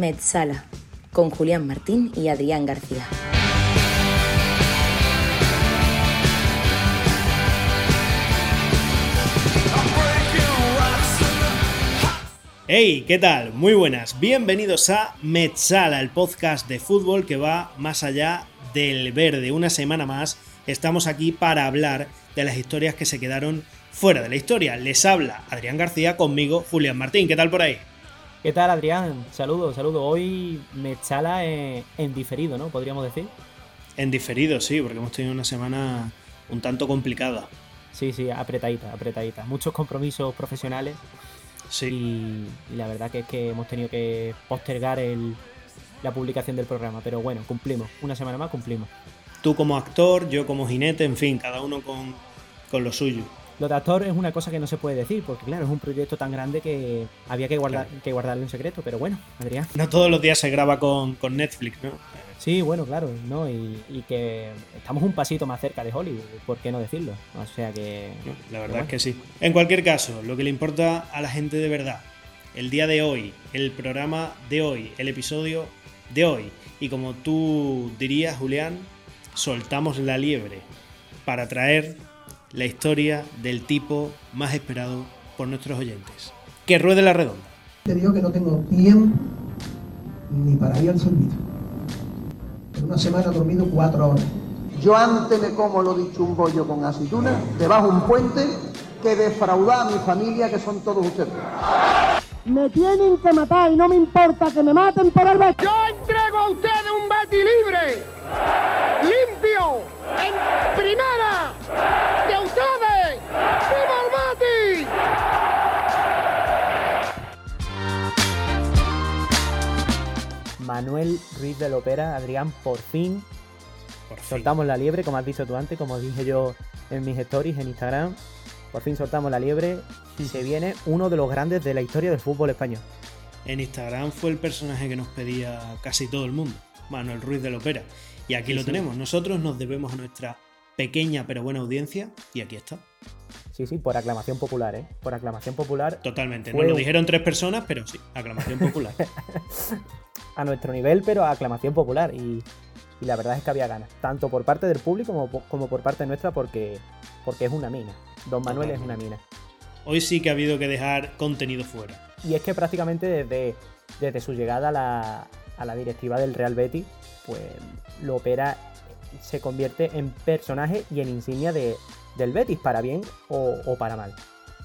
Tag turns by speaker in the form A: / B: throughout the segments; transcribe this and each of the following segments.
A: Metzala, con Julián Martín y Adrián García.
B: Hey, ¿qué tal? Muy buenas. Bienvenidos a Metzala, el podcast de fútbol que va más allá del verde. Una semana más estamos aquí para hablar de las historias que se quedaron fuera de la historia. Les habla Adrián García, conmigo Julián Martín. ¿Qué tal por ahí?
C: ¿Qué tal, Adrián? Saludos, saludos. Hoy Metzala en, en diferido, ¿no? Podríamos decir.
B: En diferido, sí, porque hemos tenido una semana un tanto complicada.
C: Sí, sí, apretadita, apretadita. Muchos compromisos profesionales.
B: Sí.
C: Y, y la verdad que es que hemos tenido que postergar el, la publicación del programa. Pero bueno, cumplimos. Una semana más cumplimos.
B: Tú como actor, yo como jinete, en fin, cada uno con, con lo suyo.
C: Lo de actor es una cosa que no se puede decir, porque claro, es un proyecto tan grande que había que, guardar,
B: Claro.
C: que guardarlo en secreto. Pero bueno, Adrián.
B: No todos los días se graba con, con Netflix, ¿no?
C: Sí, bueno, claro, ¿no? Y, y que estamos un pasito más cerca de Hollywood, ¿por qué no decirlo? O sea que...
B: La verdad es que sí. En cualquier caso, lo que le importa a la gente de verdad, el día de hoy, el programa de hoy, el episodio de hoy. Y como tú dirías, Julián, soltamos la liebre para traer la historia del tipo más esperado por nuestros oyentes. Que ruede la redonda.
D: Te digo que no tengo tiempo ni para ir al servicio. En una semana he dormido cuatro horas.
E: Yo antes me como lo dicho un bollo con aceituna, debajo un puente, que defraudar a mi familia, que son todos ustedes.
F: Me tienen que matar y no me importa que me maten por el Betis.
G: Yo entrego a ustedes un Betty libre, limpio, en primera, de ustedes. ¡Viva el Betis!
C: Manuel Ruiz de Lopera, Adrián, por fin
B: Por fin.
C: soltamos la liebre, como has dicho tú antes, como dije yo en mis stories en Instagram. Por fin soltamos la liebre y se viene uno de los grandes de la historia del fútbol español.
B: En Instagram fue el personaje que nos pedía casi todo el mundo, Manuel Ruiz de Lopera. Y aquí
C: Sí,
B: lo
C: sí.
B: tenemos. Nosotros nos debemos a nuestra pequeña pero buena audiencia y aquí está.
C: Sí, sí, por aclamación popular, ¿eh? Por aclamación popular
B: Totalmente.
C: Fue
B: Nos lo dijeron tres personas, pero sí, aclamación popular.
C: a nuestro nivel, pero a aclamación popular. Y, y la verdad es que había ganas, tanto por parte del público como, como por parte nuestra, porque, porque es una mina. Don Manuel es una mina.
B: Hoy sí que ha habido que dejar contenido fuera.
C: Y es que prácticamente desde, desde su llegada a la, a la directiva del Real Betis, pues lo opera se convierte en personaje y en insignia de, del Betis, para bien o, o para mal.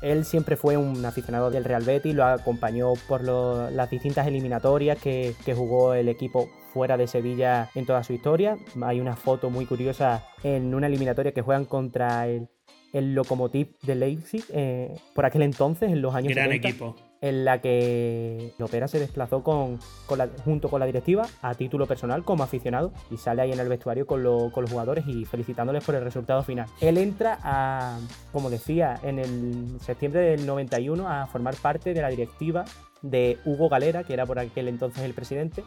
C: Él siempre fue un aficionado del Real Betis, lo acompañó por lo- las distintas eliminatorias que, que jugó el equipo fuera de Sevilla en toda su historia. Hay una foto muy curiosa en una eliminatoria que juegan contra el, el Lokomotiv de Leipzig eh, por aquel entonces, en los años
B: Gran
C: 70
B: equipo.
C: En la que Lopera se desplazó con, con la- junto con la directiva a título personal como aficionado y sale ahí en el vestuario con, lo- con los jugadores y felicitándoles por el resultado final. Él entra a, como decía, en el septiembre del 91 a formar parte de la directiva de Hugo Galera, que era por aquel entonces el presidente.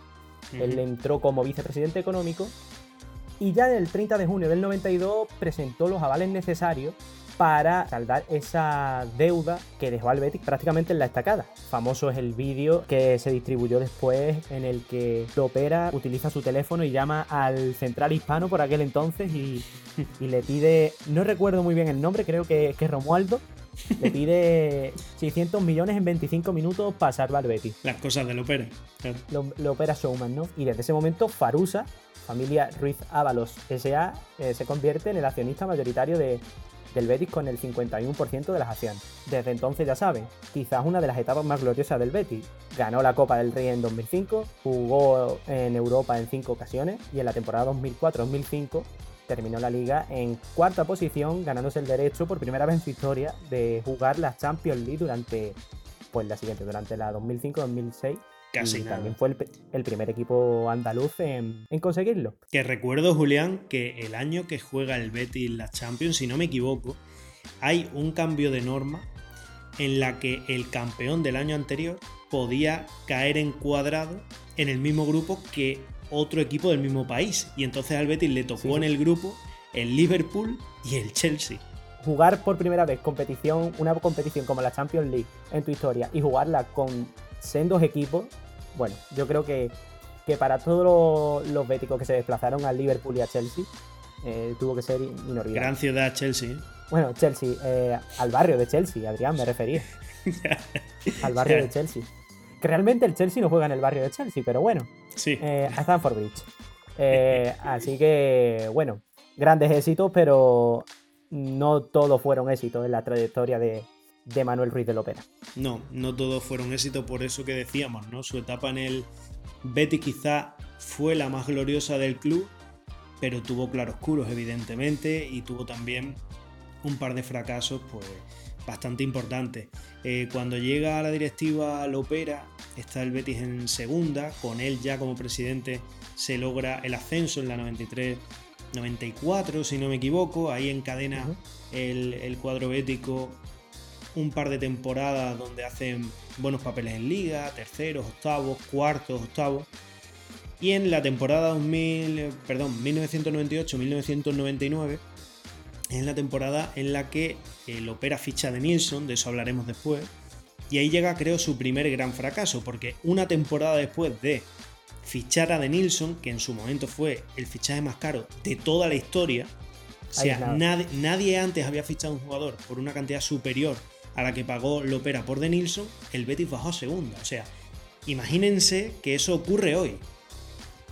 C: Él entró como vicepresidente económico y ya el 30 de junio del 92 presentó los avales necesarios para saldar esa deuda que dejó al Betis prácticamente en la estacada. Famoso es el vídeo que se distribuyó después en el que Lopera utiliza su teléfono y llama al central hispano por aquel entonces y, y le pide, no recuerdo muy bien el nombre, creo que, que es Romualdo, le pide 600 millones en 25 minutos para salvar al Betis
B: Las cosas del ópera. Claro.
C: lo, lo opera Showman, ¿no? Y desde ese momento Farusa, familia Ruiz Ábalos S.A., eh, se convierte en el accionista mayoritario de, del Betis con el 51% de las acciones. Desde entonces ya saben, quizás una de las etapas más gloriosas del Betis. Ganó la Copa del Rey en 2005, jugó en Europa en cinco ocasiones y en la temporada 2004-2005 terminó la liga en cuarta posición, ganándose el derecho por primera vez en su historia de jugar la Champions League durante pues la siguiente, durante la 2005-2006
B: Casi
C: y
B: nada.
C: también fue el, primer equipo andaluz en, en conseguirlo.
B: Que recuerdo, Julián, que el año que juega el Betis la Champions, si no me equivoco, hay un cambio de norma en la que el campeón del año anterior podía caer encuadrado en el mismo grupo que otro equipo del mismo país. Y entonces al Betis le tocó
C: sí.
B: en el grupo el Liverpool y el Chelsea.
C: Jugar por primera vez competición, una competición como la Champions League en tu historia y jugarla con sendos equipos bueno, yo creo que, que para todos los, los béticos que se desplazaron al Liverpool y a Chelsea, eh, tuvo que ser inolvidable.
B: Gran ciudad, Chelsea.
C: Bueno, Chelsea, eh, al barrio de Chelsea, Adrián, me refería. al barrio de Chelsea. Que realmente el Chelsea no juega en el barrio de Chelsea, pero bueno.
B: Sí.
C: Eh, a Stanford Bridge. Eh, así que, bueno, grandes éxitos, pero no todos fueron éxitos en la trayectoria de, de Manuel Ruiz de Lopera.
B: No, no todos fueron éxitos, por eso que decíamos, ¿no? Su etapa en el Betis quizá fue la más gloriosa del club, pero tuvo claroscuros, evidentemente, y tuvo también un par de fracasos, pues bastante importantes. Eh, cuando llega a la directiva Lopera, está el Betis en segunda, con él ya como presidente se logra el ascenso en la 93. 94, si no me equivoco, ahí encadena uh -huh. el, el, cuadro bético un par de temporadas donde hacen buenos papeles en liga, terceros, octavos, cuartos, octavos. Y en la temporada 2000, perdón, 1998-1999 es la temporada en la que el opera ficha de Nilsson, de eso hablaremos después. Y ahí llega, creo, su primer gran fracaso, porque una temporada después de fichar a De Nilsson, que en su momento fue el fichaje más caro de toda la historia, o sea, nadie, nadie, antes había fichado a un jugador por una cantidad superior a la que pagó Lopera por De Nilsson, el Betis bajó a segunda. O sea, imagínense que eso ocurre hoy.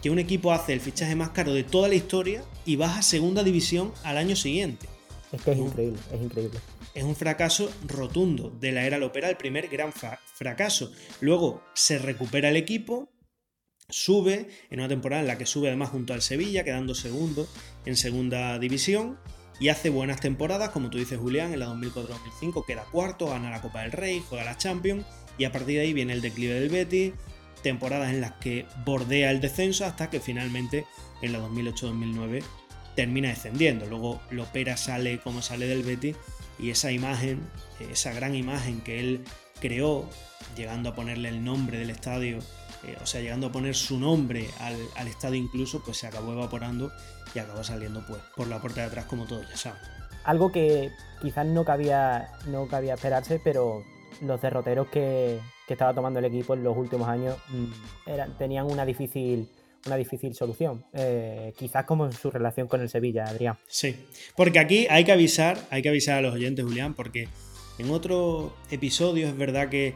B: Que un equipo hace el fichaje más caro de toda la historia y baja a segunda división al año siguiente.
C: Es que es increíble, es increíble.
B: Es un fracaso rotundo de la era Lopera, el primer gran fracaso. Luego se recupera el equipo, sube en una temporada en la que sube además junto al Sevilla, quedando segundo en segunda división y hace buenas temporadas, como tú dices Julián, en la 2004-2005 queda cuarto, gana la Copa del Rey, juega la Champions y a partir de ahí viene el declive del Betis, temporadas en las que bordea el descenso hasta que finalmente en la 2008-2009 termina descendiendo. Luego Lopera sale como sale del Betis y esa imagen, esa gran imagen que él creó, llegando a ponerle el nombre del estadio eh, o sea, llegando a poner su nombre al, al, estadio incluso, pues se acabó evaporando y acabó saliendo pues por la puerta de atrás como todos ya saben.
C: Algo que quizás no cabía, no cabía esperarse, pero los derroteros que, que estaba tomando el equipo en los últimos años mmm, eran, tenían una difícil, una difícil solución. Eh, quizás como en su relación con el Sevilla, Adrián.
B: Sí, porque aquí hay que avisar, hay que avisar a los oyentes, Julián, porque en otro episodio es verdad que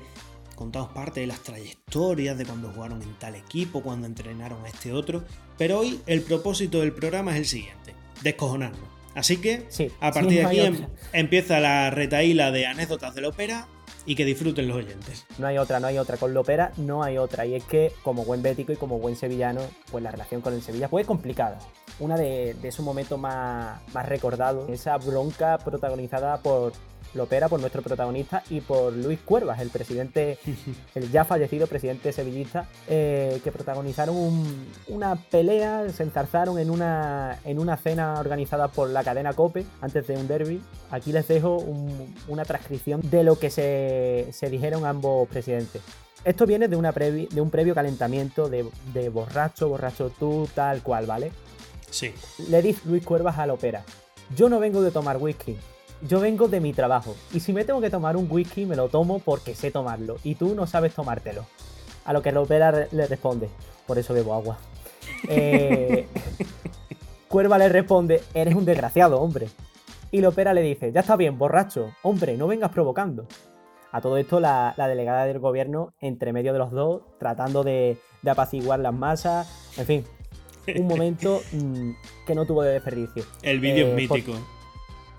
B: contamos parte de las trayectorias de cuando jugaron en tal equipo, cuando entrenaron a este otro, pero hoy el propósito del programa es el siguiente, descojonarnos. Así que
C: sí,
B: a partir de aquí em, empieza la retaíla de anécdotas de la ópera y que disfruten los oyentes.
C: No hay otra, no hay otra. Con Lopera no hay otra. Y es que, como buen bético y como buen sevillano, pues la relación con el Sevilla fue complicada. Una de, de esos momentos más, más recordados, esa bronca protagonizada por Lopera, por nuestro protagonista, y por Luis Cuervas, el presidente, el ya fallecido presidente sevillista, eh, que protagonizaron un, una pelea, se enzarzaron en una, en una cena organizada por la cadena COPE antes de un derby. Aquí les dejo un, una transcripción de lo que se, se dijeron ambos presidentes. Esto viene de, una previ, de un previo calentamiento de, de borracho, borracho tú, tal cual, ¿vale?
B: Sí.
C: Le dice Luis Cuervas a Lopera, yo no vengo de tomar whisky, yo vengo de mi trabajo. Y si me tengo que tomar un whisky, me lo tomo porque sé tomarlo. Y tú no sabes tomártelo. A lo que Lopera le responde, por eso bebo agua. Eh, Cuerva le responde, eres un desgraciado, hombre. Y Lopera le dice, ya está bien, borracho, hombre, no vengas provocando. A todo esto, la, la delegada del gobierno, entre medio de los dos, tratando de, de apaciguar las masas, en fin, un momento mmm, que no tuvo de desperdicio.
B: El vídeo eh, es mítico.
C: Por,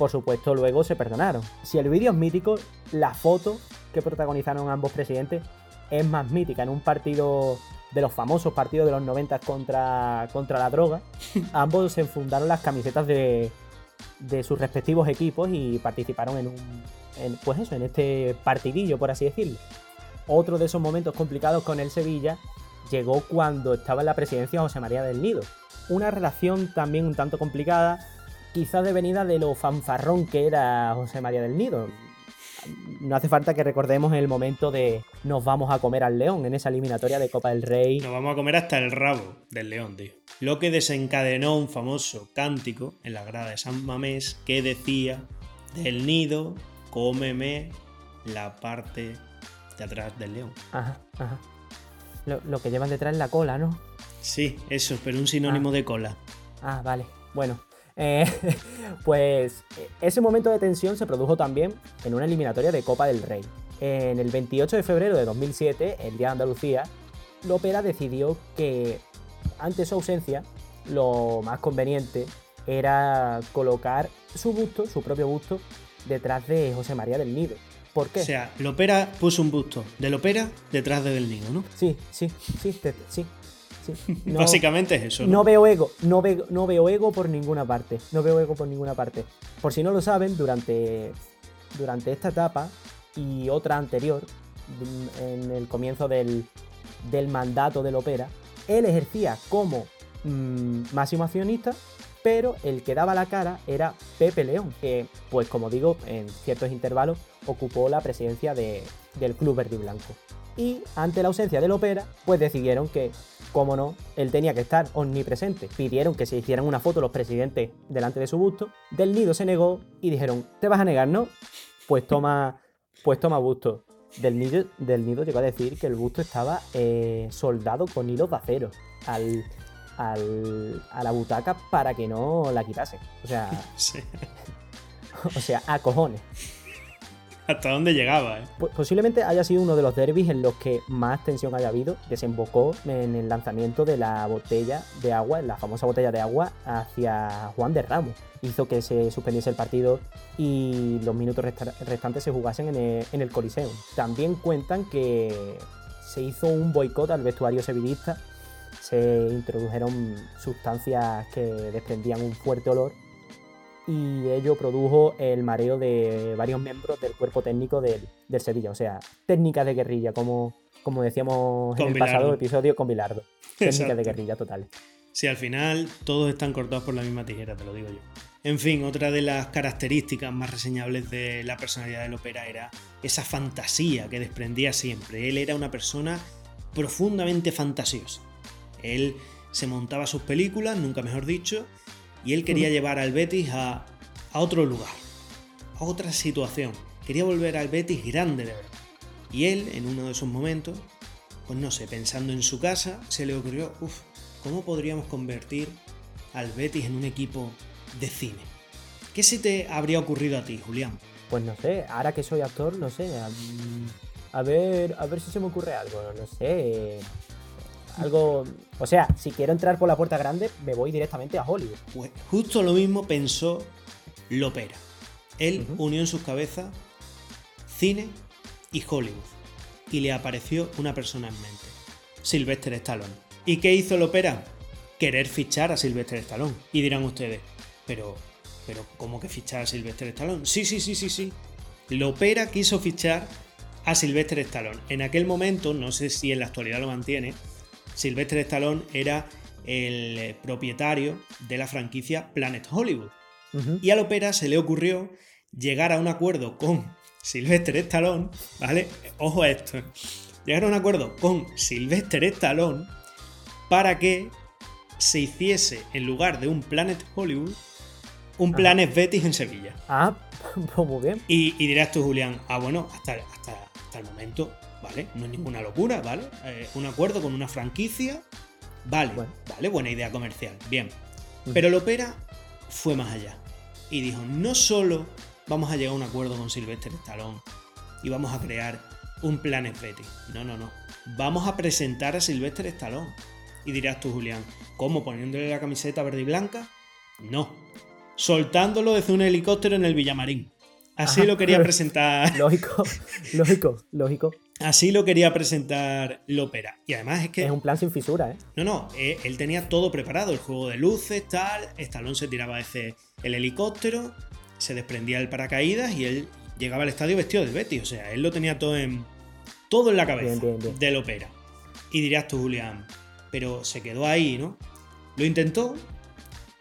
C: por supuesto, luego se perdonaron. Si el vídeo es mítico, la foto que protagonizaron ambos presidentes es más mítica. En un partido de los famosos partidos de los 90 contra, contra la droga, ambos se enfundaron las camisetas de, de sus respectivos equipos y participaron en un. En, pues eso, en este partidillo, por así decirlo. Otro de esos momentos complicados con el Sevilla llegó cuando estaba en la presidencia José María del Nido. Una relación también un tanto complicada, quizás devenida de lo fanfarrón que era José María del Nido. No hace falta que recordemos el momento de nos vamos a comer al león en esa eliminatoria de Copa del Rey.
B: Nos vamos a comer hasta el rabo del león, tío. Lo que desencadenó un famoso cántico en la grada de San Mamés que decía del nido, cómeme la parte de atrás del león.
C: Ajá, ajá. Lo, lo que llevan detrás es la cola, ¿no?
B: Sí, eso, pero un sinónimo
C: Ah.
B: de cola.
C: Ah, vale. Bueno, eh, pues eh, ese momento de tensión se produjo también en una eliminatoria de Copa del Rey. En el 28 de febrero de 2007, el Día de Andalucía, Lopera decidió que ante su ausencia, lo más conveniente era colocar su busto, su propio busto, detrás de José María del Nido. ¿Por qué?
B: O sea, Lopera puso un busto de Lopera detrás de Del Nido, ¿no?
C: sí, sí, sí, sí. Sí. No-
B: Básicamente es eso, ¿no?
C: No veo ego, no veo, no veo ego por ninguna parte. No veo ego por ninguna parte. Por si no lo saben, durante, durante esta etapa y otra anterior, en el comienzo del, del mandato del Opera, él ejercía como mm, máximo accionista, pero el que daba la cara era Pepe León, que, pues como digo, en ciertos intervalos ocupó la presidencia de- del Club Verde y Blanco. Y ante la ausencia del Opera, pues decidieron que como no, él tenía que estar omnipresente. Pidieron que se hicieran una foto los presidentes delante de su busto. Del Nido se negó y dijeron, ¿te vas a negar, no? Pues toma, pues toma busto. Del nido, del nido llegó a decir que el busto estaba eh, soldado con hilos de acero al, al- a la butaca para que no la quitase. O sea,
B: Sí.
C: o sea, a cojones.
B: Hasta dónde llegaba, ¿eh?
C: Po- Posiblemente haya sido uno de los derbis en los que más tensión haya habido. Desembocó en el lanzamiento de la botella de agua, la famosa botella de agua, hacia Juan de Ramos. Hizo que se suspendiese el partido y los minutos resta- restantes se jugasen en el, en el Coliseum. También cuentan que se hizo un boicot al vestuario sevillista. Se introdujeron sustancias que desprendían un fuerte olor y ello produjo el mareo de varios miembros del cuerpo técnico del, del Sevilla. O sea, técnicas de guerrilla, como, como decíamos
B: Con
C: en el pasado episodio con Bilardo. Técnicas de guerrilla total.
B: Si al final todos están cortados por la misma tijera, te lo digo yo. En fin, otra de las características más reseñables de la personalidad del ópera era esa fantasía que desprendía siempre. Él era una persona profundamente fantasiosa. Él se montaba sus películas, nunca mejor dicho, y él quería llevar al Betis a, a otro lugar, a otra situación. Quería volver al Betis grande de verdad. Y él, en uno de esos momentos, pues no sé, pensando en su casa, se le ocurrió, uff, ¿cómo podríamos convertir al Betis en un equipo de cine? ¿Qué se te habría ocurrido a ti, Julián?
C: Pues no sé, ahora que soy actor, no sé. A, a ver, a ver si se me ocurre algo, no sé. Algo. O sea, si quiero entrar por la puerta grande, me voy directamente a Hollywood.
B: Pues justo lo mismo pensó Lopera. Él unió en sus cabezas cine y Hollywood. Y le apareció una persona en mente. Sylvester Stallone. ¿Y qué hizo Lopera? Querer fichar a Sylvester Stallone. Y dirán ustedes, pero, pero ¿cómo que fichar a Sylvester Stallone? Sí, sí, sí, sí, sí. Lopera quiso fichar a Sylvester Stallone. En aquel momento, no sé si en la actualidad lo mantiene, Sylvester Stallone era el propietario de la franquicia Planet Hollywood.
C: Ujú.
B: Y a Lopera se le ocurrió llegar a un acuerdo con Sylvester Stallone, ¿vale? Ojo a esto. Llegar a un acuerdo con Sylvester Stallone para que se hiciese, en lugar de un Planet Hollywood, un. Planet Betis en Sevilla.
C: Ah, pues muy bien.
B: Y, y dirás tú, Julián, ah, bueno, hasta, hasta, hasta el momento, ¿vale? No es ninguna locura, ¿vale? Eh, un acuerdo con una franquicia, vale,
C: Bueno.
B: vale, buena idea comercial, bien. Pero Lopera fue más allá y dijo, no solo vamos a llegar a un acuerdo con Sylvester Stallone y vamos a crear un Planet Betty, no, no, no, vamos a presentar a Sylvester Stallone. Y dirás tú, Julián, ¿cómo poniéndole la camiseta verde y blanca? No, soltándolo desde un helicóptero en el Villamarín. Así
C: Ajá.
B: lo quería presentar.
C: Lógico, lógico, lógico.
B: Así lo quería presentar Lopera. Y además es que.
C: Es un plan sin fisura, ¿eh?
B: No, no, eh, él tenía todo preparado, el juego de luces, tal, Stallone se tiraba ese, el helicóptero, se desprendía el paracaídas y él llegaba al estadio vestido de Betty, o sea, él lo tenía todo en, todo en la cabeza
C: Bien, bien, bien.
B: del ópera. Y dirás tú, Julián, pero se quedó ahí, ¿no? Lo intentó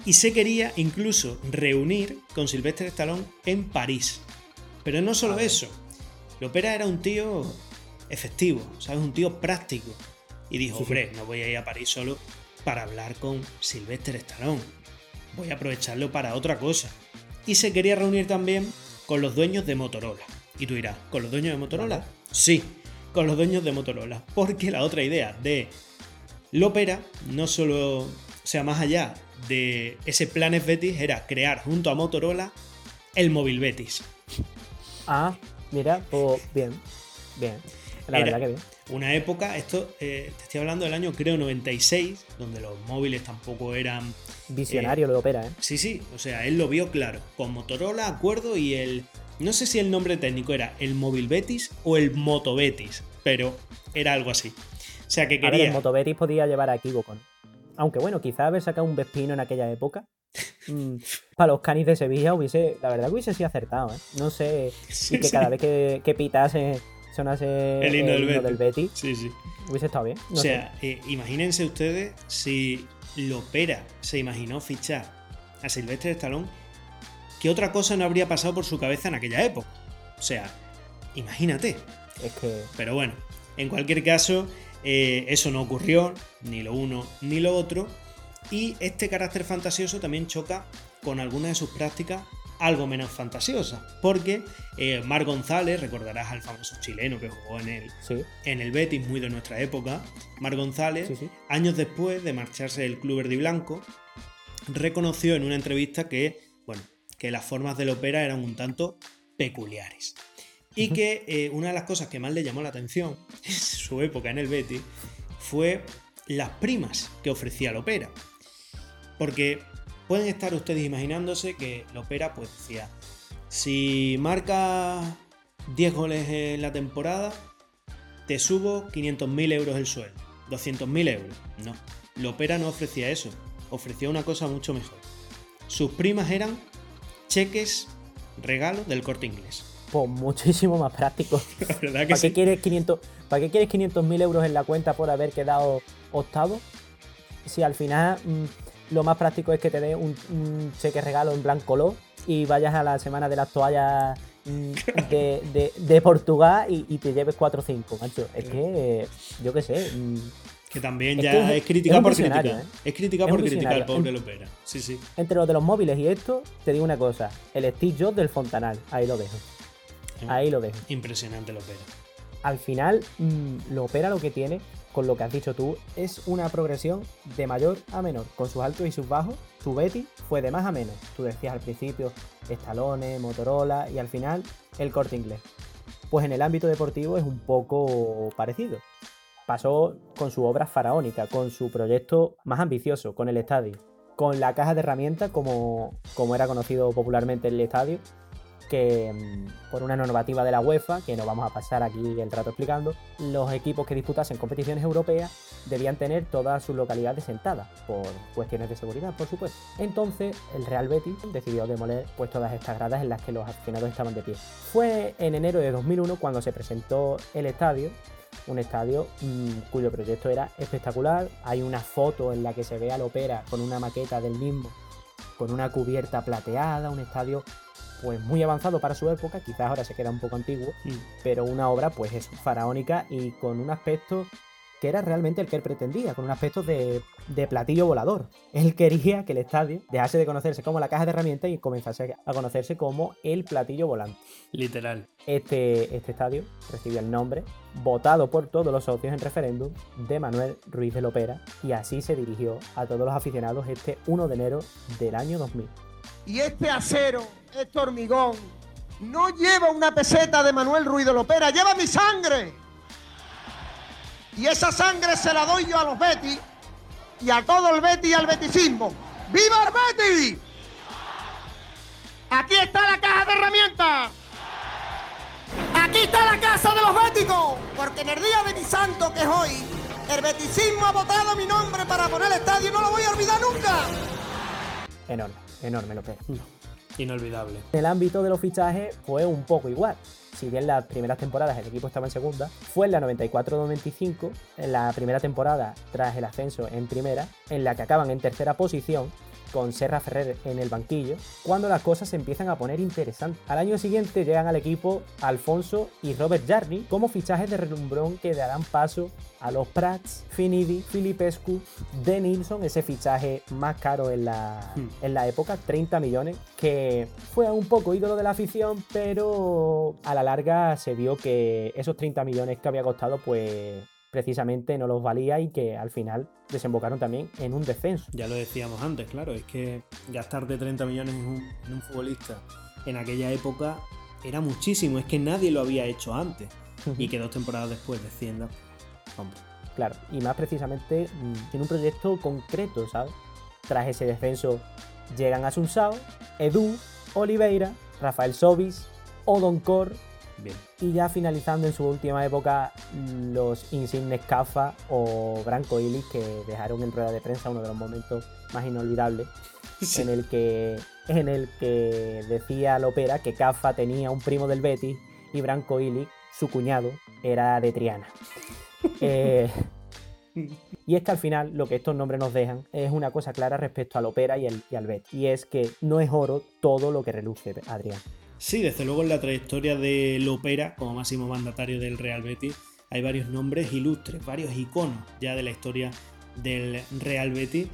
B: y se quería incluso reunir con Sylvester Stallone en París. Pero no solo
C: A
B: eso, Lopera era un tío efectivo, ¿sabes? Un tío práctico. Y dijo,
C: Sí, sí.
B: hombre, no voy a ir a París solo para hablar con Sylvester Stallone. Voy a aprovecharlo para otra cosa. Y se quería reunir también con los dueños de Motorola. Y tú dirás, ¿con los dueños de Motorola? Sí, con los dueños de Motorola. Porque la otra idea de Lopera no solo, o sea, más allá de ese Planes Betis, era crear junto a Motorola el móvil Betis.
C: Ah, mira, pues bien, bien. La
B: Era
C: verdad que bien.
B: Una época, esto eh, te estoy hablando del año creo 96, donde los móviles tampoco eran
C: Visionario lo de Opera, ¿eh?
B: Sí, sí, o sea, él lo vio claro. Con Motorola, acuerdo, y el. No sé si el nombre técnico era el Móvil Betis o el Moto Betis, pero era algo así. O sea, que
C: A ver,
B: quería.
C: el Motobetis podía llevar a equivoco, ¿no? Aunque bueno, quizás haber sacado un Vespino en aquella época. mm, para los canis de Sevilla hubiese. La verdad que hubiese sido acertado, ¿eh? No sé. Y que cada vez que, que pitase,
B: El himno del
C: del Betis,
B: Sí, sí.
C: hubiese estado bien. No
B: o sea, eh, imagínense ustedes si Lopera se imaginó fichar a Silvestre Stallone, ¿qué otra cosa no habría pasado por su cabeza en aquella época? O sea, imagínate.
C: Es que.
B: Pero bueno, en cualquier caso, eh, eso no ocurrió, ni lo uno ni lo otro. Y este carácter fantasioso también choca con algunas de sus prácticas algo menos fantasiosas. Porque eh, Mar González, recordarás al famoso chileno que jugó en el,
C: Sí,
B: en el Betis, muy de nuestra época, Mar González,
C: sí, sí.
B: años después de marcharse del club verde y blanco, reconoció en una entrevista que, bueno, que las formas del ópera eran un tanto peculiares. Y que eh, una de las cosas que más le llamó la atención en su época en el Betis fue las primas que ofrecía el ópera. Porque pueden estar ustedes imaginándose que el ópera pues decía, si marca 10 goles en la temporada, te subo 500.000 euros el sueldo, 200.000 euros. No, Lopera no ofrecía eso, ofrecía una cosa mucho mejor. Sus primas eran cheques, regalos del corte inglés.
C: Pues muchísimo más práctico.
B: La verdad que
C: ¿Para qué
B: sí.
C: quieres 500 ¿Para qué quieres 500.000 euros en la cuenta por haber quedado octavo? Si al final mm, lo más práctico es que te dé un, un cheque regalo en blanco color y vayas a la semana de las toallas mm, de, de- de Portugal y, y te lleves 4 o 5, macho. Es que, eh, yo qué sé. mm,
B: Que también
C: Es
B: ya
C: que
B: es,
C: es- un
B: por criticar.
C: ¿eh? Es un
B: por criticar al
C: visionario.
B: pobre Lopera. Sí, sí.
C: entre lo de los móviles y esto, te digo una cosa. El Steve Jobs del Fontanal. Ahí lo dejo. Ahí lo dejo.
B: Impresionante Lopera.
C: al final mm, lo opera lo que tiene, con lo que has dicho tú, es una progresión de mayor a menor, con sus altos y sus bajos. Su Betty fue de más a menos. Tú decías al principio, Stallone, Motorola y al final el corte inglés. Pues en el ámbito deportivo es un poco parecido. Pasó con su obra faraónica, con su proyecto más ambicioso, con el estadio, con la caja de herramientas, como, como era conocido popularmente el estadio, que mm, por una normativa de la UEFA, que no vamos a pasar aquí el rato explicando, los equipos que disputasen competiciones europeas debían tener todas sus localidades sentadas, por cuestiones de seguridad, por supuesto. Entonces, el Real Betis decidió demoler pues, todas estas gradas en las que los aficionados estaban de pie. Fue en enero de 2001 cuando se presentó el estadio, un estadio mm, cuyo proyecto era espectacular. Hay una foto en la que se ve al Opera con una maqueta del mismo, con una cubierta plateada, un estadio pues muy avanzado para su época, quizás ahora se queda un poco antiguo,
B: Mm.
C: pero una obra pues es faraónica y con un aspecto que era realmente el que él pretendía, con un aspecto de, de platillo volador. Él quería que el estadio dejase de conocerse como la caja de herramientas y comenzase a conocerse como el platillo volante.
B: Literal.
C: Este, este estadio recibió el nombre, votado por todos los socios en referéndum, de Manuel Ruiz de Lopera, y así se dirigió a todos los aficionados este 1 de enero del año 2000.
E: Y este acero, este hormigón, no lleva una peseta de Manuel Ruiz de Lopera, lleva mi sangre. Y esa sangre se la doy yo a los Betis y a todo el Betis y al beticismo. ¡Viva el Betis! Aquí está la caja de herramientas. Aquí está la casa de los béticos. Porque en el día de mi santo que es hoy, el beticismo ha votado mi nombre para poner el estadio y no lo voy a olvidar nunca.
C: Enorme, enorme Lopera.
B: Inolvidable.
C: En el ámbito de los fichajes fue un poco igual. Si bien las primeras temporadas el equipo estaba en segunda, fue en la 94-95, en la primera temporada tras el ascenso en primera, en la que acaban en tercera posición, con Serra Ferrer en el banquillo, cuando las cosas se empiezan a poner interesantes. Al año siguiente llegan al equipo Alfonso y Robert Jarni como fichajes de relumbrón que darán paso a los Prats, Finidi, Filipescu, De Nilsson, ese fichaje más caro en la,
B: Hmm.
C: en la época, 30 millones, que fue un poco ídolo de la afición, pero a la larga se vio que esos 30 millones que había costado, pues precisamente no los valía y que al final desembocaron también en un descenso.
B: Ya lo decíamos antes, claro, es que gastarte 30 millones en un, en un futbolista en aquella época era muchísimo, es que nadie lo había hecho antes. Y que dos temporadas después descienda, hombre.
C: Claro, y más precisamente mm, en un proyecto concreto, ¿sabes? Tras ese descenso llegan Asunsao, Edu, Oliveira, Rafael Sobis, Odoncor
B: Bien.
C: y ya finalizando en su última época los insignes Cafa o Branco Illich que dejaron en rueda de prensa uno de los momentos más inolvidables
B: Sí.
C: en el que en el que decía Lopera que Cafa tenía un primo del Betis y Branco Illich, su cuñado, era de Triana. Eh, y es que al final lo que estos nombres nos dejan es una cosa clara respecto al Opera y, el, y al Betis. Y es que no es oro todo lo que reluce, Adrián.
B: Sí, desde luego en la trayectoria de Lopera como máximo mandatario del Real Betis hay varios nombres ilustres, varios iconos ya de la historia del Real Betis.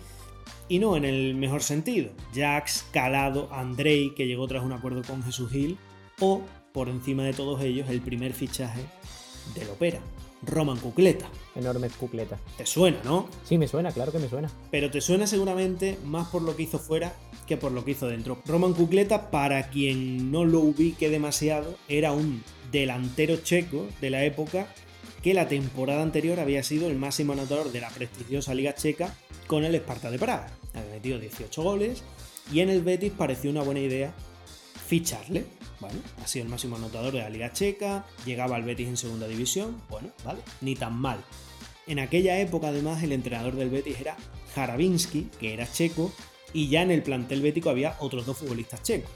B: Y no en el mejor sentido. Jax, Calado, Andrei, que llegó tras un acuerdo con Jesús Gil, o, por encima de todos ellos, el primer fichaje del Opera, Roman Cucleta.
C: Enormes cucletas.
B: Te suena, ¿no?
C: Sí, me suena, claro que me suena.
B: pero te suena seguramente más por lo que hizo fuera que por lo que hizo dentro. Roman Cucleta, para quien no lo ubique demasiado, era un delantero checo de la época que la temporada anterior había sido el máximo anotador de la prestigiosa Liga Checa con el Esparta de Praga. Había metido 18 goles y en el Betis pareció una buena idea ficharle. Bueno, ha sido el máximo anotador de la Liga Checa, llegaba al Betis en segunda división, bueno, vale, ni tan mal. En aquella época, además, el entrenador del Betis era Jarabinsky, que era checo, y ya en el plantel bético había otros dos futbolistas checos.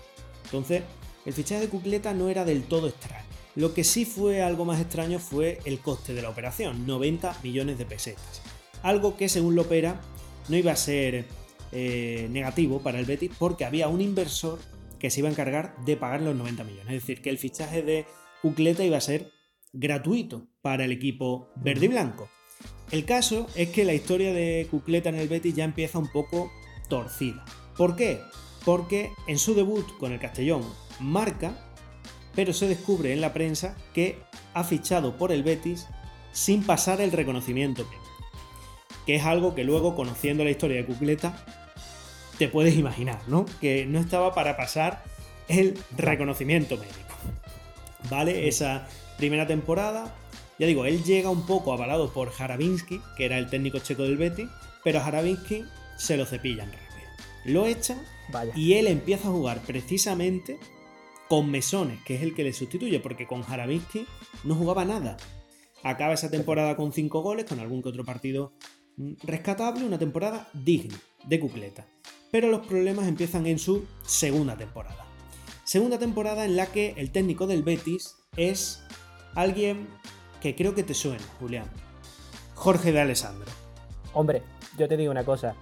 B: Entonces, el fichaje de Cucleta no era del todo extraño. Lo que sí fue algo más extraño fue el coste de la operación, 90 millones de pesetas. Algo que, según Lopera, no iba a ser eh, negativo para el Betis porque había un inversor que se iba a encargar de pagar los 90 millones. Es decir, que el fichaje de Cucleta iba a ser gratuito para el equipo verde y blanco. El caso es que la historia de Cucleta en el Betis ya empieza un poco torcida. ¿Por qué? Porque en su debut con el Castellón marca, pero se descubre en la prensa que ha fichado por el Betis sin pasar el reconocimiento. Que es algo que luego, conociendo la historia de Cucleta, te puedes imaginar, ¿no? Que no estaba para pasar el reconocimiento médico. ¿Vale? Esa primera temporada, ya digo, él llega un poco avalado por Jarabinsky, que era el técnico checo del Betis, pero Jarabinsky se lo cepillan rápido. Lo echan
C: Vaya.
B: y él empieza a jugar precisamente con Mesones, que es el que le sustituye, porque con Jarabinsky no jugaba nada. Acaba esa temporada con 5 goles, con algún que otro partido mm, rescatable, una temporada digna de Cucleta. Pero los problemas empiezan en su segunda temporada. Segunda temporada en la que el técnico del Betis es alguien que creo que te suena, Julián. Jorge de Alessandro.
C: Hombre, yo te digo una cosa.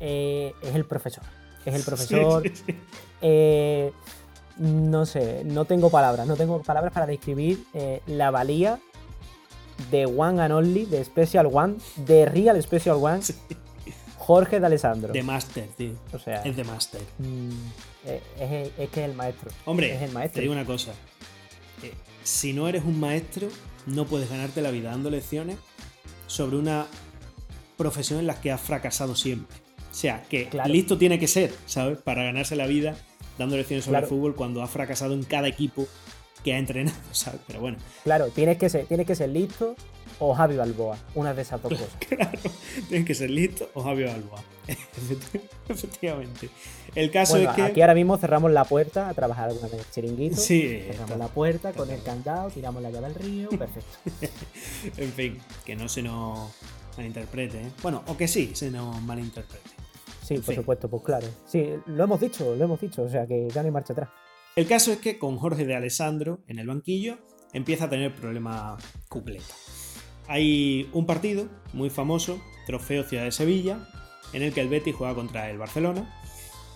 C: eh, es el profesor. Es el profesor.
B: Sí, sí, sí.
C: eh, no sé, no tengo palabras. No tengo palabras para describir eh, la valía de One and Only, de Special One, de Real Special One, Jorge de Alessandro.
B: De Master, tío.
C: O sea,
B: Es de Master.
C: mm, eh, es, es que es el maestro.
B: Hombre,
C: es el
B: te
C: maestro.
B: digo una cosa. Eh, si no eres un maestro, no puedes ganarte la vida dando lecciones sobre una profesión en la que has fracasado siempre. O sea, que
C: Claro.
B: listo tiene que ser, ¿sabes? Para ganarse la vida dando lecciones sobre
C: Claro.
B: fútbol cuando ha fracasado en cada equipo que ha entrenado, ¿sabes? Pero bueno,
C: Claro, tienes que ser, tienes que ser listo o Javi Balboa. Una de esas dos cosas.
B: claro, tienes que ser listo o Javier Balboa. Efecti- Efectivamente. El caso
C: Bueno,
B: es que...
C: aquí ahora mismo cerramos la puerta a trabajar alguna vez chiringuito.
B: Sí,
C: Cerramos
B: está-
C: la puerta con el candado, tiramos la llave al río, perfecto.
B: En fin, que no se nos malinterprete, ¿eh? Bueno, o que sí se nos malinterprete.
C: Sí,
B: En
C: por
B: fin.
C: supuesto, pues claro. Sí, lo hemos dicho, lo hemos dicho, o sea que ya no hay marcha atrás.
B: El caso es que con Jorge de Alessandro en el banquillo empieza a tener problemas Cucleta. Hay un partido muy famoso, Trofeo Ciudad de Sevilla, en el que el Betis juega contra el Barcelona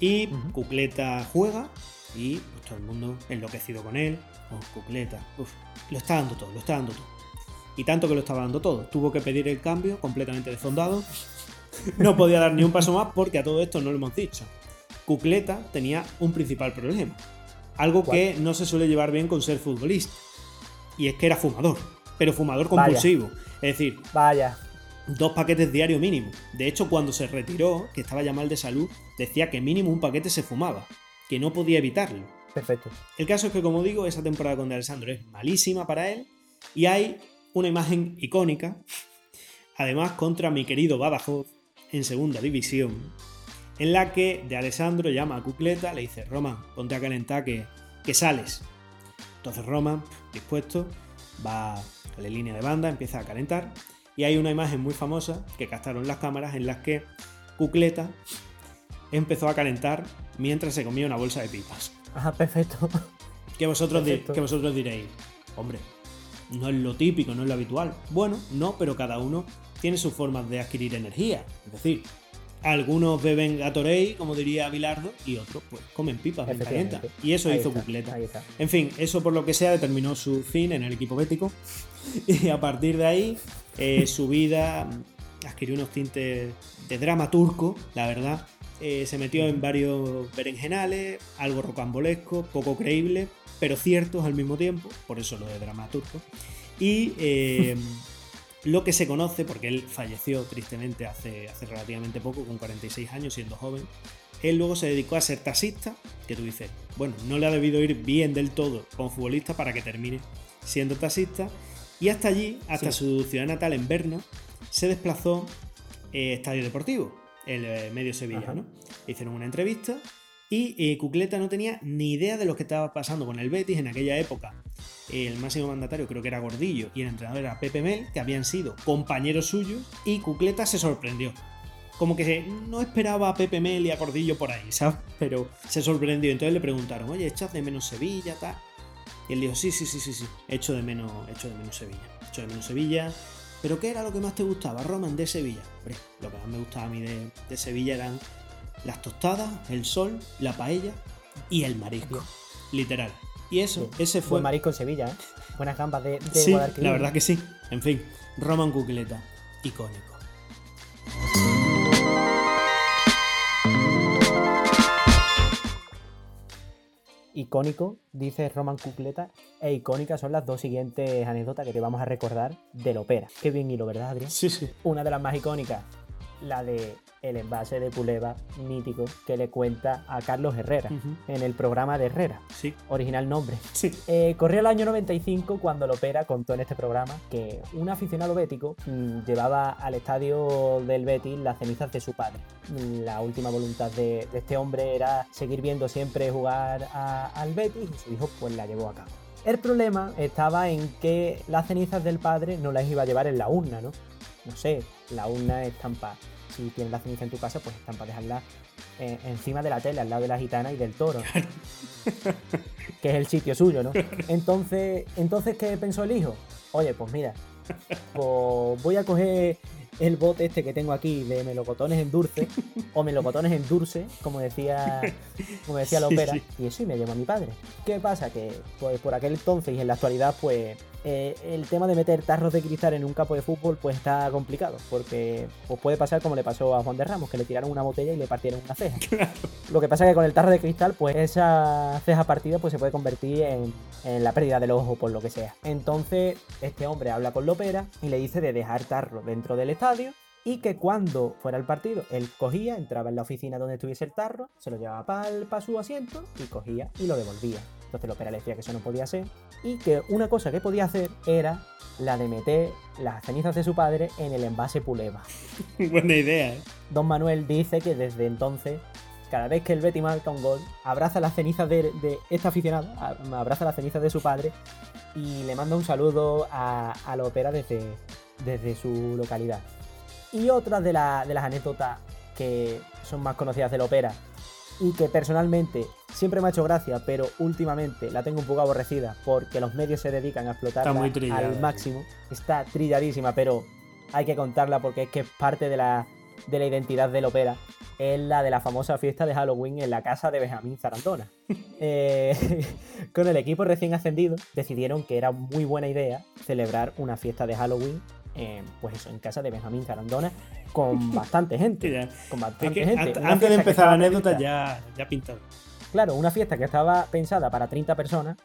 B: y Cucleta juega y pues, todo el mundo enloquecido con él. Oh, Cucleta, uf, lo está dando todo, lo está dando todo. Y tanto que lo estaba dando todo. Tuvo que pedir el cambio completamente desfondado. No podía dar ni un paso más porque a todo esto no lo hemos dicho. Cucleta tenía un principal problema. Algo que no se suele llevar bien con ser futbolista. Y es que era fumador. Pero fumador compulsivo. Es decir,
C: Vaya.
B: dos paquetes diario mínimo. De hecho, cuando se retiró, que estaba ya mal de salud, decía que mínimo un paquete se fumaba, que no podía evitarlo.
C: Perfecto.
B: El caso es que, como digo, esa temporada con De Alessandro es malísima para él y hay una imagen icónica, además contra mi querido Badajoz en segunda división, en la que De Alessandro llama a Cucleta, le dice, Roman, ponte a calentar que, que sales. Entonces Roman, dispuesto, va a la línea de banda, empieza a calentar y hay una imagen muy famosa que captaron las cámaras en las que Cucleta empezó a calentar mientras se comía una bolsa de pipas.
C: Ajá, perfecto.
B: Que vosotros,
C: Perfecto.
B: que vosotros diréis, hombre, no es lo típico, no es lo habitual. Bueno, no, pero cada uno tiene sus formas de adquirir energía. Es decir, algunos beben Gatorade, como diría Bilardo, y otros pues comen pipas
C: Efectivamente.
B: calientas. Y eso
C: Ahí
B: hizo
C: está, ahí está.
B: En fin, eso por lo que sea determinó su fin en el equipo bético. Y a partir de ahí, eh, su vida mm, adquirió unos tintes de drama turco, la verdad. Eh, se metió en varios berenjenales, algo rocambolesco, poco creíble, pero ciertos al mismo tiempo, por eso lo de drama turco. Y eh, lo que se conoce, porque él falleció tristemente hace, hace relativamente poco, con 46 años, siendo joven, él luego se dedicó a ser taxista, que tú dices, bueno, no le ha debido ir bien del todo como futbolista para que termine siendo taxista. Y hasta allí, hasta su ciudad natal en Berna, se desplazó eh, Estadio Deportivo, el eh, medio Sevilla,
C: Ajá.
B: ¿no? Hicieron una entrevista y eh, Cucleta no tenía ni idea de lo que estaba pasando con el Betis en aquella época. El máximo mandatario creo que era Gordillo y el entrenador era Pepe Mel, que habían sido compañeros suyos, y Cucleta se sorprendió. Como que no esperaba a Pepe Mel y a Gordillo por ahí, ¿sabes? Pero se sorprendió. Entonces le preguntaron, oye, ¿echas de menos Sevilla, tal? Y él dijo, sí, sí, sí, sí, sí, echo de menos, echo de menos Sevilla. Echo de menos Sevilla. ¿Pero qué era lo que más te gustaba, Roman, de Sevilla? Hombre, lo que más me gustaba a mí de Sevilla eran las tostadas, el sol, la paella y el marisco. Literal. Y eso, ese fue...
C: Buen marisco en Sevilla, ¿eh? Buenas gambas de, de
B: Sí,
C: Guadalquivir.
B: la verdad que sí. En fin, Roman Cucleta, icónico.
C: Icónico, dice Roman Cucleta, e icónicas son las dos siguientes anécdotas que te vamos a recordar del ópera. Qué bien hilo, ¿verdad, Adrián?
B: Sí, sí.
C: Una de las más icónicas, la de el envase de Puleva mítico que le cuenta a Carlos Herrera en el programa de Herrera,
B: Sí,
C: original nombre.
B: sí.
C: Eh, corría el año 95 cuando el Opera contó en este programa que un aficionado bético mm, llevaba al estadio del Betis las cenizas de su padre. Mm, La última voluntad de, de este hombre era seguir viendo siempre jugar a- al Betis y su hijo pues la llevó a cabo. El problema estaba en que las cenizas del padre no las iba a llevar en la urna, ¿no? No sé, la urna estampa. Si tienes la ceniza en tu casa, pues estampa dejarla eh, encima de la tele, al lado de la gitana y del toro. que es el sitio suyo, ¿no? Entonces, entonces ¿qué pensó el hijo? Oye, pues mira, pues voy a coger el bote este que tengo aquí de melocotones en dulce, o melocotones en dulce, como decía, como decía la
B: Sí,
C: ópera,
B: sí.
C: y eso y me llevo a mi padre. ¿Qué pasa? Que pues por aquel entonces y en la actualidad, pues eh, el tema de meter tarros de cristal en un campo de fútbol, pues está complicado, porque pues, puede pasar como le pasó a Juan de Ramos, que le tiraron una botella y le partieron una ceja. Lo que pasa es que con el tarro de cristal, pues esa ceja partida pues, se puede convertir en, en la pérdida del ojo, por lo que sea. Entonces, este hombre habla con Lopera y le dice de dejar tarro dentro del estadio y que cuando fuera el partido, él cogía, entraba en la oficina donde estuviese el tarro, se lo llevaba para su asiento y cogía y lo devolvía. Entonces Lopera le decía que eso no podía ser y que una cosa que podía hacer era la de meter las cenizas de su padre en el envase Puleva.
B: Buena idea, ¿eh?
C: Don Manuel dice que desde entonces, cada vez que el Betty marca un gol, abraza las cenizas de, de este aficionado, abraza las cenizas de su padre y le manda un saludo a, a la ópera desde, desde su localidad. Y otra de, la- de las anécdotas que son más conocidas de la ópera y que personalmente siempre me ha hecho gracia, pero últimamente la tengo un poco aborrecida porque los medios se dedican a explotarla
B: trillada,
C: al máximo. Está trilladísima, pero hay que contarla porque es que es parte de la, de la identidad del ópera es la de la famosa fiesta de Halloween en la casa de Benjamín Zarandona. Eh, con el equipo recién ascendido decidieron que era muy buena idea celebrar una fiesta de Halloween eh, pues eso, en casa de Benjamín Zarandona con bastante gente. Con bastante gente.
B: Antes de empezar la anécdota ya, ya pintado.
C: Claro, una fiesta que estaba pensada para 30 personas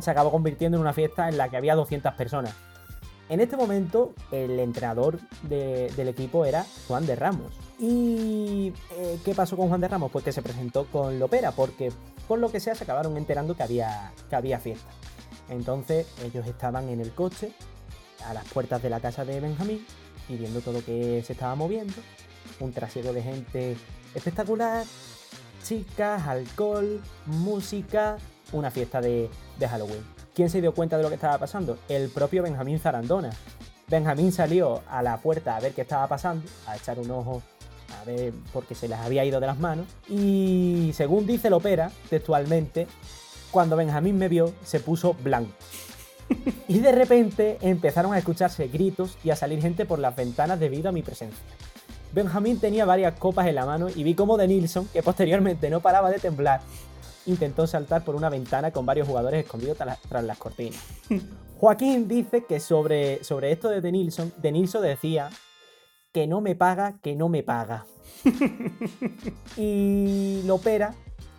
C: se acabó convirtiendo en una fiesta en la que había 200 personas. En este momento, el entrenador del equipo era Juan de Ramos. ¿Y eh, qué pasó con Juan de Ramos? Pues que se presentó con Lopera, porque por lo que sea se acabaron enterando que había, que había fiesta. Entonces ellos estaban en el coche, a las puertas de la casa de Benjamín, y viendo todo lo que se estaba moviendo. Un trasero de gente espectacular, chicas, alcohol, música, una fiesta de, Halloween. ¿Quién se dio cuenta de lo que estaba pasando? El propio Benjamín Zarandona. Benjamín salió a la puerta a ver qué estaba pasando, a echar un ojo a ver porque se les había ido de las manos. Y según dice el ópera, textualmente, cuando Benjamín me vio, se puso blanco. Y de repente empezaron a escucharse gritos y a salir gente por las ventanas debido a mi presencia. Benjamín tenía varias copas en la mano y vi como de Nilsson, que posteriormente no paraba de temblar, intentó saltar por una ventana con varios jugadores escondidos tras las cortinas. Joaquín dice que sobre, sobre esto de Denilson, Denilson decía que no me paga, que no me paga. y Lopera,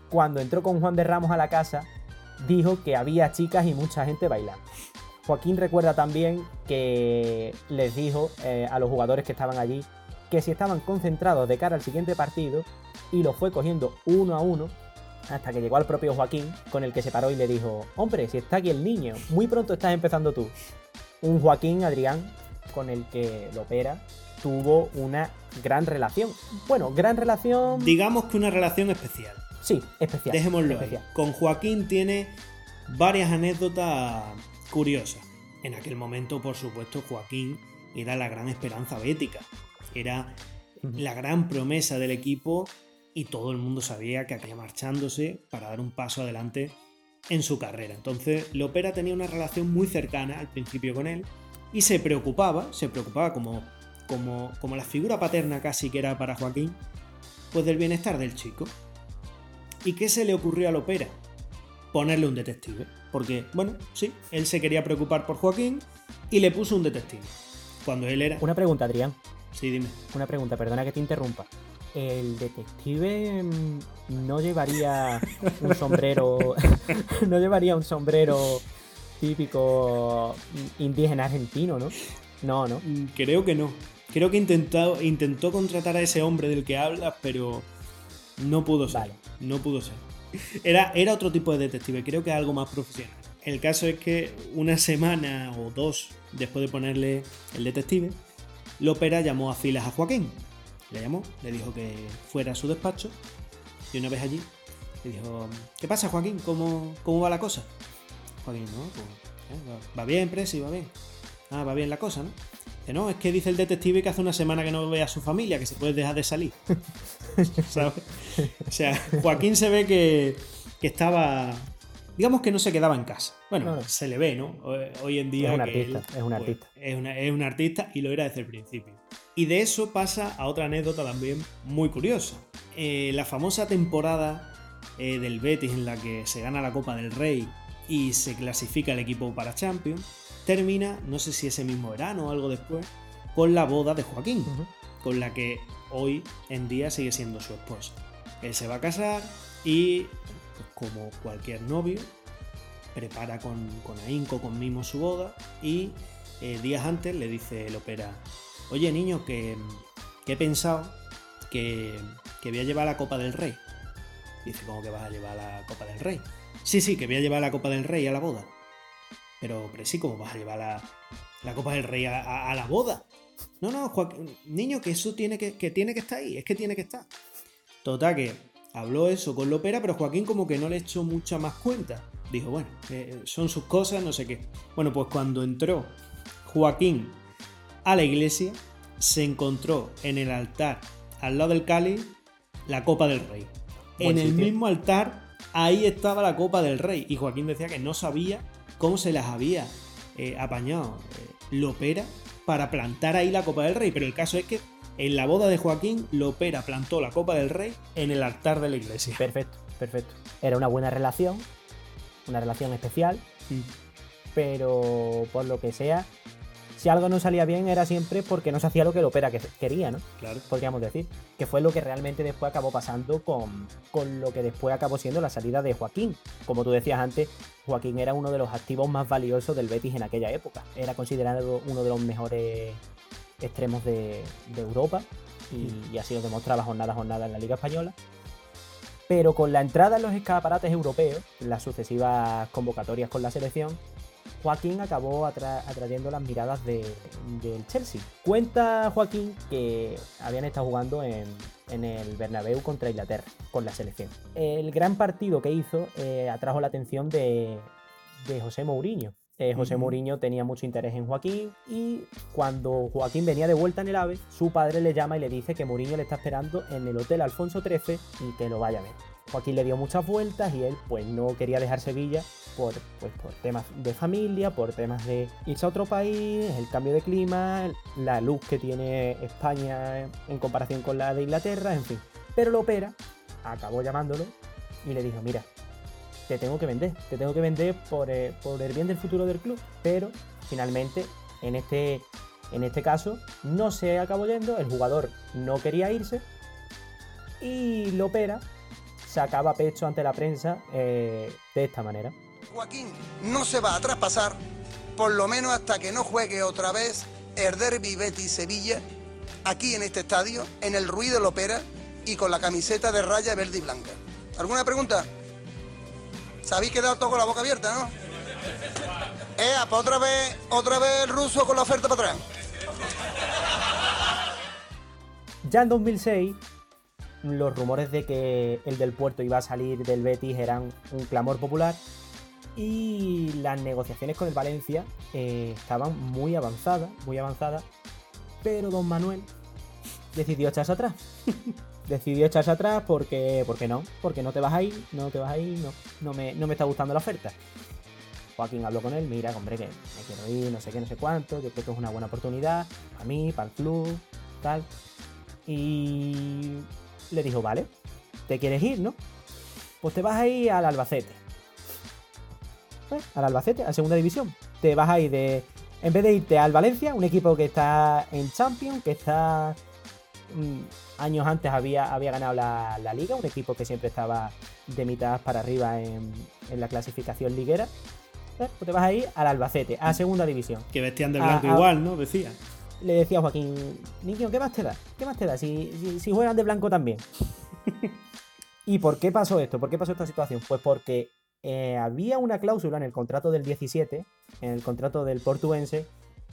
C: cuando entró con Juan de Ramos a la casa, dijo que había chicas y mucha gente bailando. Joaquín recuerda también que les dijo eh, a los jugadores que estaban allí que si estaban concentrados de cara al siguiente partido y lo fue cogiendo uno a uno hasta que llegó al propio Joaquín con el que se paró y le dijo, hombre, si está aquí el niño, muy pronto estás empezando tú. Un Joaquín Adrián con el que Lopera tuvo una gran relación. Bueno, gran relación...
B: Digamos que una relación especial.
C: Sí, especial.
B: Dejémoslo especial. Con Joaquín tiene varias anécdotas curiosas. En aquel momento, por supuesto, Joaquín era la gran esperanza bética. Era la gran promesa del equipo y todo el mundo sabía que acababa marchándose para dar un paso adelante en su carrera. Entonces, Lopera tenía una relación muy cercana al principio con él y se preocupaba, se preocupaba como, como, como la figura paterna casi que era para Joaquín, pues del bienestar del chico. ¿Y qué se le ocurrió a Lopera? Ponerle un detective. Porque, bueno, sí, él se quería preocupar por Joaquín y le puso un detective. Cuando él era...
C: Una pregunta, Adrián.
B: Sí, dime.
C: Una pregunta, perdona que te interrumpa. ¿El detective mm, no llevaría un sombrero... no llevaría un sombrero típico indígena argentino, ¿no? No, ¿no?
B: Mm, creo que no. Creo que intentó, intentó contratar a ese hombre del que hablas, pero no pudo ser. No pudo ser. Era, era otro tipo de detective, creo que algo más profesional. El caso es que una semana o dos después de ponerle el detective, Lopera llamó a filas a Joaquín. Le llamó, le dijo que fuera a su despacho y una vez allí le dijo, ¿qué pasa Joaquín? ¿Cómo, cómo va la cosa? Joaquín, no, pues, eh, va, bien, Presi, va bien. Ah, va bien la cosa, ¿no? Que no, es que dice el detective que hace una semana que no ve a su familia, que se puede dejar de salir. O sea, Joaquín se ve que, estaba. Digamos que no se quedaba en casa. Bueno, se le ve, ¿no? Hoy en día.
C: Es un artista, es un
B: pues,
C: artista.
B: Es, un artista y lo era desde el principio. Y de eso pasa a otra anécdota también muy curiosa. Eh, la famosa temporada eh, del Betis en la que se gana la Copa del Rey y se clasifica el equipo para Champions, termina, no sé si ese mismo verano o algo después, con la boda de Joaquín, con la que hoy en día sigue siendo su esposa. Él se va a casar y, pues, como cualquier novio, prepara con, con ahínco, con mimo su boda y eh, días antes le dice el ópera, oye niño, que, he pensado que, que voy a llevar la Copa del Rey. Dice, ¿cómo que vas a llevar la Copa del Rey? Sí, sí, que voy a llevar la Copa del Rey a la boda. Pero, pero sí, ¿cómo vas a llevar la, Copa del Rey a, la boda? No, no, Joaquín, niño, que eso tiene que, que tiene que estar ahí, es que tiene que estar. Total, que habló eso con Lopera, pero Joaquín como que no le echó mucha más cuenta. Dijo, bueno, eh, son sus cosas, no sé qué. Bueno, pues cuando entró Joaquín a la iglesia, se encontró en el altar, al lado del cáliz, la copa del rey. en el mismo altar, ahí estaba la copa del rey. Y Joaquín decía que no sabía cómo se las había eh, apañado eh, Lopera para plantar ahí la copa del rey. Pero el caso es que En la boda de Joaquín, Lopera plantó la copa del rey en el altar de la iglesia.
C: Perfecto, perfecto. Era una buena relación, una relación especial,
B: Mm.
C: pero por lo que sea, si algo no salía bien era siempre porque no se hacía lo que Lopera que- quería, ¿no?
B: Claro.
C: Podríamos decir. Que fue lo que realmente después acabó pasando con, con lo que después acabó siendo la salida de Joaquín. Como tú decías antes, Joaquín era uno de los activos más valiosos del Betis en aquella época. Era considerado uno de los mejores extremos de, de Europa y, y así lo demostraba jornada a jornada en la Liga Española. Pero con la entrada en los escaparates europeos, las sucesivas convocatorias con la selección, Joaquín acabó atra- atrayendo las miradas de- del Chelsea. Cuenta Joaquín que habían estado jugando en, en el Bernabéu contra Inglaterra con la selección. El gran partido que hizo eh, atrajo la atención de, de José Mourinho. Eh, José. Mourinho tenía mucho interés en Joaquín y cuando Joaquín venía de vuelta en el AVE, su padre le llama y le dice que Mourinho le está esperando en el Hotel Alfonso XIII y que lo vaya a ver. Joaquín le dio muchas vueltas y él pues no quería dejar Sevilla por, pues, por temas de familia, por temas de irse a otro país, el cambio de clima, la luz que tiene España en comparación con la de Inglaterra, en fin. Pero Lopera acabó llamándolo y le dijo, mira, te tengo que vender, te tengo que vender por, eh, por el bien del futuro del club. Pero finalmente, en este, en este caso, no se acabó yendo, el jugador no quería irse y Lopera sacaba pecho ante la prensa eh, de esta manera.
H: Joaquín no se va a traspasar, por lo menos hasta que no juegue otra vez el Derby Betis Sevilla, aquí en este estadio, en el Ruido Lopera y con la camiseta de raya verde y blanca. ¿Alguna pregunta? Se habéis quedado todo con la boca abierta, ¿no? Eh, pues otra vez, otra vez el ruso con la oferta para atrás.
C: Ya en 2006, los rumores de que el del puerto iba a salir del Betis eran un clamor popular y las negociaciones con el Valencia eh, estaban muy avanzadas, muy avanzadas, pero don Manuel decidió echarse atrás. decidió echarse atrás porque, porque no, porque no te vas a ir, no te vas a ir, no, no, me, no me está gustando la oferta. Joaquín habló con él, mira, hombre, que me quiero ir, no sé qué, no sé cuánto, yo creo que es una buena oportunidad para mí, para el club, tal. Y le dijo, vale, te quieres ir, ¿no? Pues te vas a ir al Albacete. ¿Eh? Al Albacete, a segunda división. Te vas a ir de. En vez de irte al Valencia, un equipo que está en Champions, que está. mm, años antes había, había ganado la, la liga, un equipo que siempre estaba de mitad para arriba en, en la clasificación liguera. ¿Eh? Pues te vas a ir al Albacete, a segunda división
B: Que vestían de blanco igual, ¿no? Decía.
C: Le decía a Joaquín, niño, ¿qué más te da? ¿Qué más te da? Si, si, si de blanco también. ¿Y por qué pasó esto? ¿Por qué pasó esta situación? Pues porque eh, había una cláusula en el contrato del 17, en el contrato del portuense,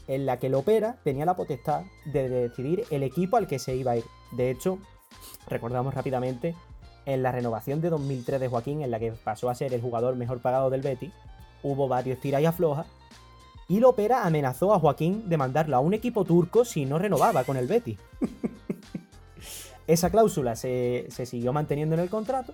C: en la que el Opera tenía la potestad de decidir el equipo al que se iba a ir. De hecho, recordamos rápidamente, en la renovación de 2003 de Joaquín, en la que pasó a ser el jugador mejor pagado del Betis, hubo varios tiras y aflojas, y Lopera amenazó a Joaquín de mandarlo a un equipo turco si no renovaba con el Betis. Esa cláusula se, se siguió manteniendo en el contrato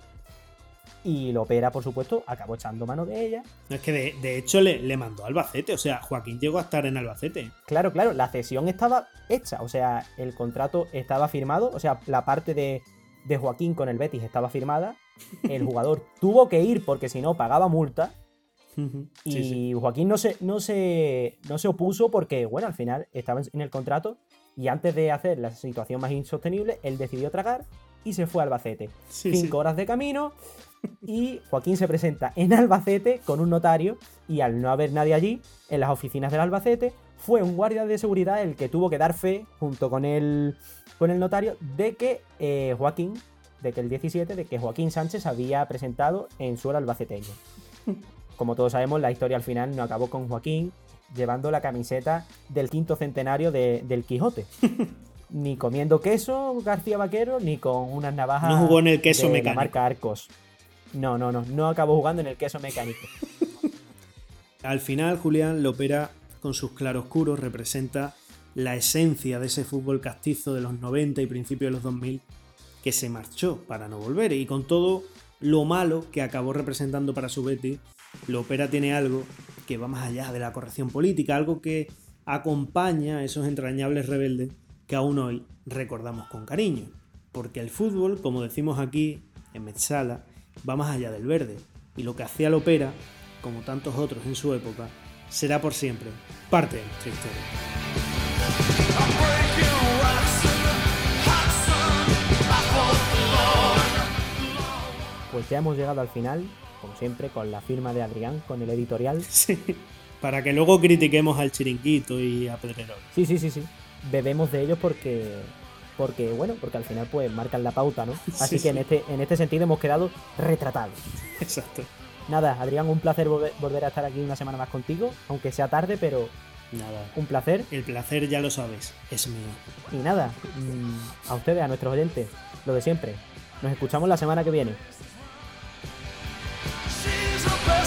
C: y Lopera, por supuesto, acabó echando mano de ella.
B: No, es que de, de hecho le, le mandó a Albacete. O sea, Joaquín llegó a estar en Albacete.
C: Claro, claro, la cesión estaba hecha, o sea, el contrato estaba firmado, o sea, la parte de, de Joaquín con el Betis estaba firmada, el jugador tuvo que ir porque si no pagaba multa Y
B: Sí, sí.
C: Joaquín no se, no, se, no se opuso porque, bueno, al final estaba en el contrato y antes de hacer la situación más insostenible, él decidió tragar y se fue a Albacete.
B: Sí,
C: Cinco horas de camino y Joaquín se presenta en Albacete con un notario y al no haber nadie allí, en las oficinas del Albacete, fue un guardia de seguridad el que tuvo que dar fe junto con el, con el notario de que eh, Joaquín, de que el 17, de que Joaquín Sánchez había presentado en suelo albaceteño. Como todos sabemos, la historia al final no acabó con Joaquín llevando la camiseta del quinto centenario de- del Quijote. ni comiendo queso García Vaquero, ni con unas navajas
B: No jugó en el queso
C: de
B: mecánico.
C: la marca Arcos. No, no, no, no acabó jugando en el queso mecánico.
B: Al final, Julián Lopera, con sus claroscuros, representa la esencia de ese fútbol castizo de los 90 y principios de los 2000 que se marchó para no volver. Y con todo lo malo que acabó representando para su Betis, Lopera tiene algo que va más allá de la corrección política, algo que acompaña a esos entrañables rebeldes que aún hoy recordamos con cariño. Porque el fútbol, como decimos aquí en Metzala, va más allá del verde. Y lo que hacía Lopera, como tantos otros en su época, será por siempre parte de nuestra historia.
C: Pues ya hemos llegado al final, como siempre, con la firma de Adrián, con el editorial.
B: Sí, para que luego critiquemos al chiringuito y a Pedrerol.
C: Sí, sí, sí, sí. Bebemos de ellos porque, porque bueno, porque al final pues marcan la pauta, ¿no? Así
B: Sí,
C: que en este, en este sentido hemos quedado retratados.
B: Exacto.
C: Nada, Adrián, un placer volver, volver a estar aquí una semana más contigo, aunque sea tarde, pero
B: Nada.
C: un placer.
B: El placer, ya lo sabes, es mío.
C: Y nada, mm, a ustedes, a nuestros oyentes, lo de siempre. Nos escuchamos la semana que viene. so close.